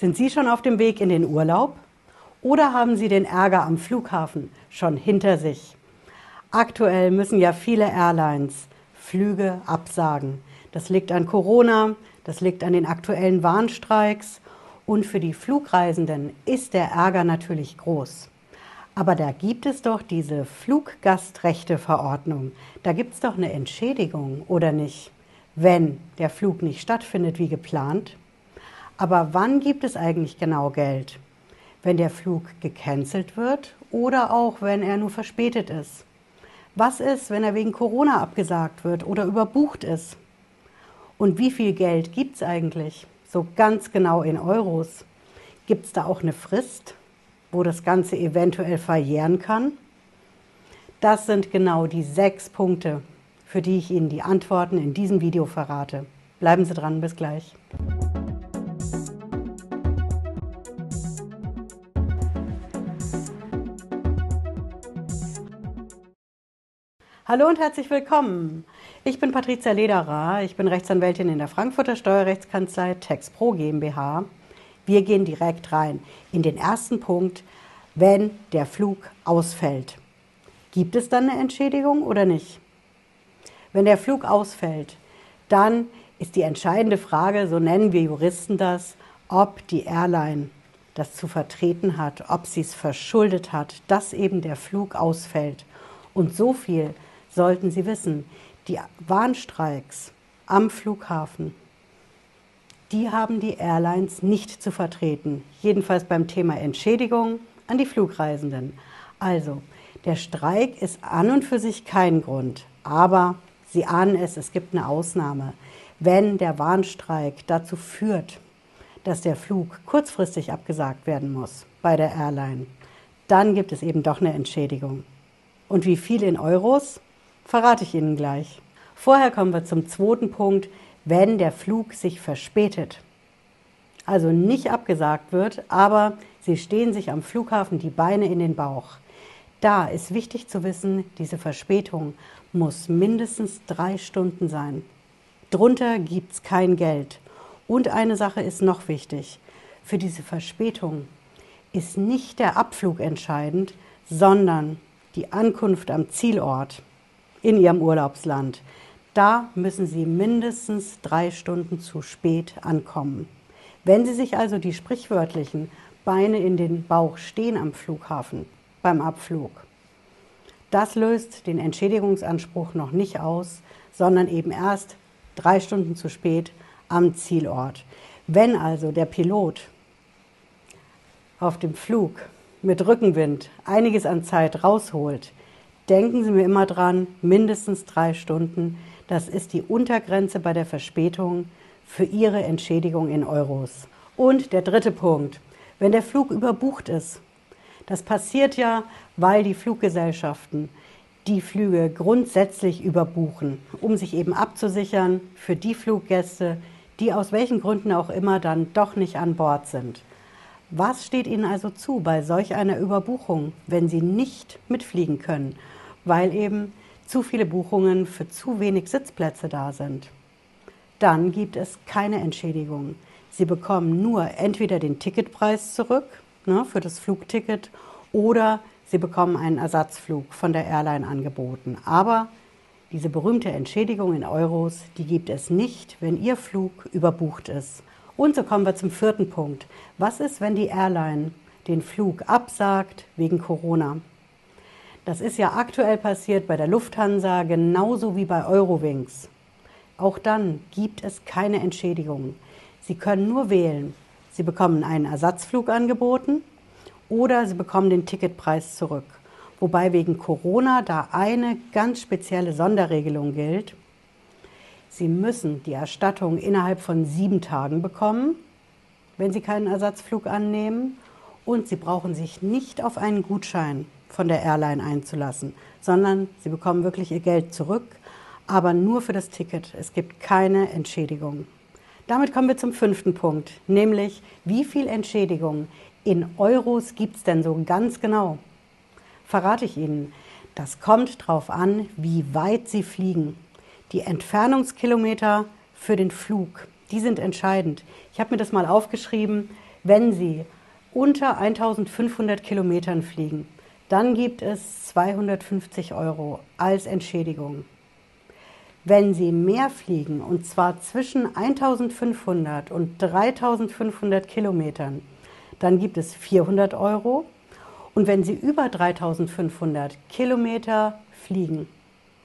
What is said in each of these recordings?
Sind Sie schon auf dem Weg in den Urlaub? Oder haben Sie den Ärger am Flughafen schon hinter sich? Aktuell müssen ja viele Airlines Flüge absagen. Das liegt an Corona, das liegt an den aktuellen Warnstreiks und für die Flugreisenden ist der Ärger natürlich groß. Aber da gibt es doch diese Fluggastrechteverordnung. Da gibt es doch eine Entschädigung, oder nicht? Wenn der Flug nicht stattfindet wie geplant. Aber wann gibt es eigentlich genau Geld? Wenn der Flug gecancelt wird oder auch wenn er nur verspätet ist? Was ist, wenn er wegen Corona abgesagt wird oder überbucht ist? Und wie viel Geld gibt es eigentlich? So ganz genau in Euros. Gibt es da auch eine Frist? wo das Ganze eventuell verjähren kann? Das sind genau die sechs Punkte, für die ich Ihnen die Antworten in diesem Video verrate. Bleiben Sie dran, bis gleich. Hallo und herzlich willkommen. Ich bin Patricia Lederer, ich bin Rechtsanwältin in der Frankfurter Steuerrechtskanzlei TexPro GmbH wir gehen direkt rein in den ersten Punkt, wenn der Flug ausfällt. Gibt es dann eine Entschädigung oder nicht? Wenn der Flug ausfällt, dann ist die entscheidende Frage, so nennen wir Juristen das, ob die Airline das zu vertreten hat, ob sie es verschuldet hat, dass eben der Flug ausfällt. Und so viel sollten Sie wissen, die Warnstreiks am Flughafen die haben die Airlines nicht zu vertreten. Jedenfalls beim Thema Entschädigung an die Flugreisenden. Also, der Streik ist an und für sich kein Grund. Aber Sie ahnen es, es gibt eine Ausnahme. Wenn der Warnstreik dazu führt, dass der Flug kurzfristig abgesagt werden muss bei der Airline, dann gibt es eben doch eine Entschädigung. Und wie viel in Euros, verrate ich Ihnen gleich. Vorher kommen wir zum zweiten Punkt, wenn der Flug sich verspätet. Also nicht abgesagt wird, aber Sie stehen sich am Flughafen die Beine in den Bauch. Da ist wichtig zu wissen, diese Verspätung muss mindestens drei Stunden sein. Drunter es kein Geld. Und eine Sache ist noch wichtig. Für diese Verspätung ist nicht der Abflug entscheidend, sondern die Ankunft am Zielort in Ihrem Urlaubsland. Da müssen Sie mindestens drei Stunden zu spät ankommen. Wenn Sie sich also die sprichwörtlichen Beine in den Bauch stehen am Flughafen beim Abflug, das löst den Entschädigungsanspruch noch nicht aus, sondern eben erst drei Stunden zu spät am Zielort. Wenn also der Pilot auf dem Flug mit Rückenwind einiges an Zeit rausholt, denken Sie mir immer dran, mindestens drei Stunden das ist die Untergrenze bei der Verspätung für Ihre Entschädigung in Euros. Und der dritte Punkt, wenn der Flug überbucht ist. Das passiert ja, weil die Fluggesellschaften die Flüge grundsätzlich überbuchen, um sich eben abzusichern für die Fluggäste, die aus welchen Gründen auch immer dann doch nicht an Bord sind. Was steht Ihnen also zu bei solch einer Überbuchung, wenn Sie nicht mitfliegen können, weil eben zu viele Buchungen für zu wenig Sitzplätze da sind. Dann gibt es keine Entschädigung. Sie bekommen nur entweder den Ticketpreis zurück ne, für das Flugticket oder Sie bekommen einen Ersatzflug von der Airline angeboten. Aber diese berühmte Entschädigung in Euros, die gibt es nicht, wenn Ihr Flug überbucht ist. Und so kommen wir zum vierten Punkt. Was ist, wenn die Airline den Flug absagt wegen Corona? Das ist ja aktuell passiert bei der Lufthansa genauso wie bei Eurowings. Auch dann gibt es keine Entschädigung. Sie können nur wählen. Sie bekommen einen Ersatzflug angeboten oder Sie bekommen den Ticketpreis zurück. Wobei wegen Corona da eine ganz spezielle Sonderregelung gilt. Sie müssen die Erstattung innerhalb von sieben Tagen bekommen, wenn Sie keinen Ersatzflug annehmen. Und Sie brauchen sich nicht auf einen Gutschein von der Airline einzulassen, sondern sie bekommen wirklich ihr Geld zurück, aber nur für das Ticket. Es gibt keine Entschädigung. Damit kommen wir zum fünften Punkt, nämlich wie viel Entschädigung in Euros gibt es denn so ganz genau? Verrate ich Ihnen. Das kommt darauf an, wie weit Sie fliegen. Die Entfernungskilometer für den Flug, die sind entscheidend. Ich habe mir das mal aufgeschrieben. Wenn Sie unter 1500 Kilometern fliegen, dann gibt es 250 Euro als Entschädigung. Wenn Sie mehr fliegen, und zwar zwischen 1500 und 3500 Kilometern, dann gibt es 400 Euro. Und wenn Sie über 3500 Kilometer fliegen,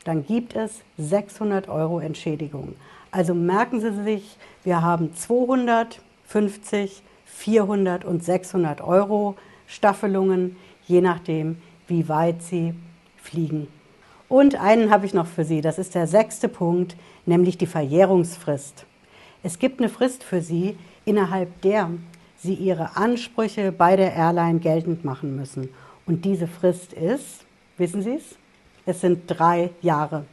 dann gibt es 600 Euro Entschädigung. Also merken Sie sich, wir haben 250, 400 und 600 Euro Staffelungen, je nachdem, wie weit Sie fliegen. Und einen habe ich noch für Sie, das ist der sechste Punkt, nämlich die Verjährungsfrist. Es gibt eine Frist für Sie, innerhalb der Sie Ihre Ansprüche bei der Airline geltend machen müssen. Und diese Frist ist, wissen Sie es? Es sind drei Jahre.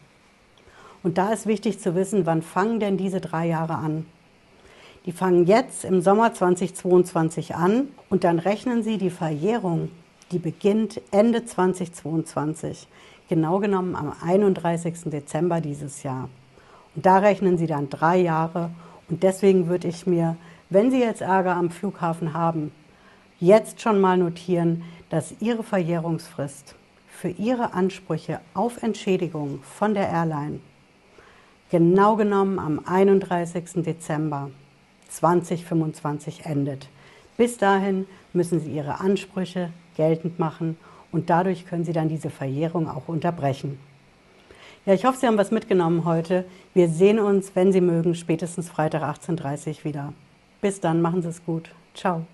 Und da ist wichtig zu wissen, wann fangen denn diese drei Jahre an? Die fangen jetzt im Sommer 2022 an und dann rechnen Sie die Verjährung, die beginnt Ende 2022, genau genommen am 31. Dezember dieses Jahr. Und da rechnen Sie dann drei Jahre und deswegen würde ich mir, wenn Sie jetzt Ärger am Flughafen haben, jetzt schon mal notieren, dass Ihre Verjährungsfrist für Ihre Ansprüche auf Entschädigung von der Airline genau genommen am 31. Dezember 2025 endet. Bis dahin müssen Sie Ihre Ansprüche geltend machen und dadurch können Sie dann diese Verjährung auch unterbrechen. Ja, ich hoffe, Sie haben was mitgenommen heute. Wir sehen uns, wenn Sie mögen, spätestens Freitag 18.30 Uhr wieder. Bis dann, machen Sie es gut. Ciao.